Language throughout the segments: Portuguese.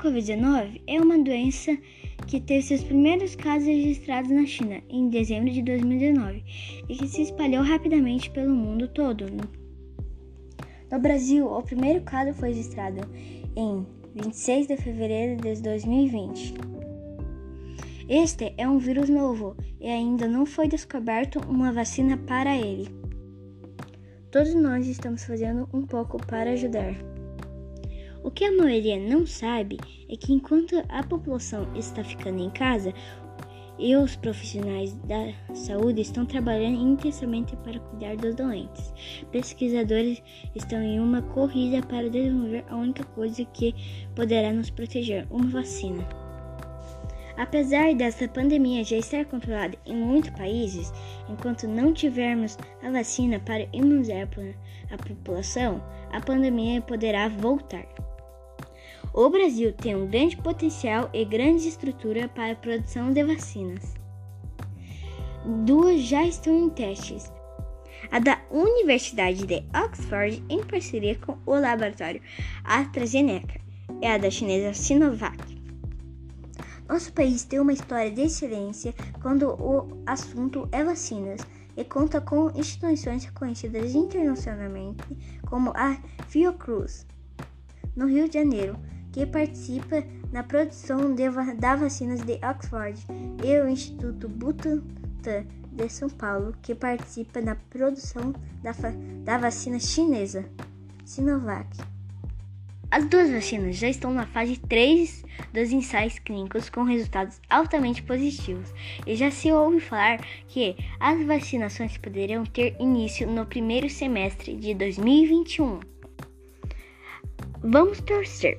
Covid-19 é uma doença que teve seus primeiros casos registrados na China em dezembro de 2019 e que se espalhou rapidamente pelo mundo todo. No Brasil, o primeiro caso foi registrado em 26 de fevereiro de 2020. Este é um vírus novo e ainda não foi descoberto uma vacina para ele. Todos nós estamos fazendo um pouco para ajudar. O que a maioria não sabe é que enquanto a população está ficando em casa, e os profissionais da saúde estão trabalhando intensamente para cuidar dos doentes. Pesquisadores estão em uma corrida para desenvolver a única coisa que poderá nos proteger: uma vacina. Apesar dessa pandemia já estar controlada em muitos países, enquanto não tivermos a vacina para imunizar a população, a pandemia poderá voltar. O Brasil tem um grande potencial e grande estrutura para a produção de vacinas. Duas já estão em testes. A da Universidade de Oxford, em parceria com o laboratório AstraZeneca, e a da chinesa Sinovac. Nosso país tem uma história de excelência quando o assunto é vacinas e conta com instituições reconhecidas internacionalmente, como a Fiocruz, no Rio de Janeiro, que participa na produção de, da vacinas de Oxford, e o Instituto Butantan de São Paulo, que participa na produção da, da vacina chinesa Sinovac. As duas vacinas já estão na fase 3 dos ensaios clínicos com resultados altamente positivos, e já se ouve falar que as vacinações poderiam ter início no primeiro semestre de 2021. Vamos torcer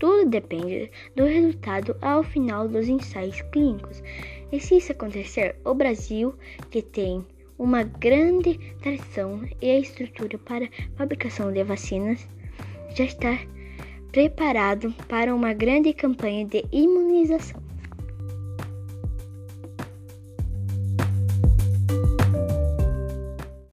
tudo depende do resultado ao final dos ensaios clínicos. E se isso acontecer, o Brasil, que tem uma grande tradição e a estrutura para fabricação de vacinas, já está preparado para uma grande campanha de imunização.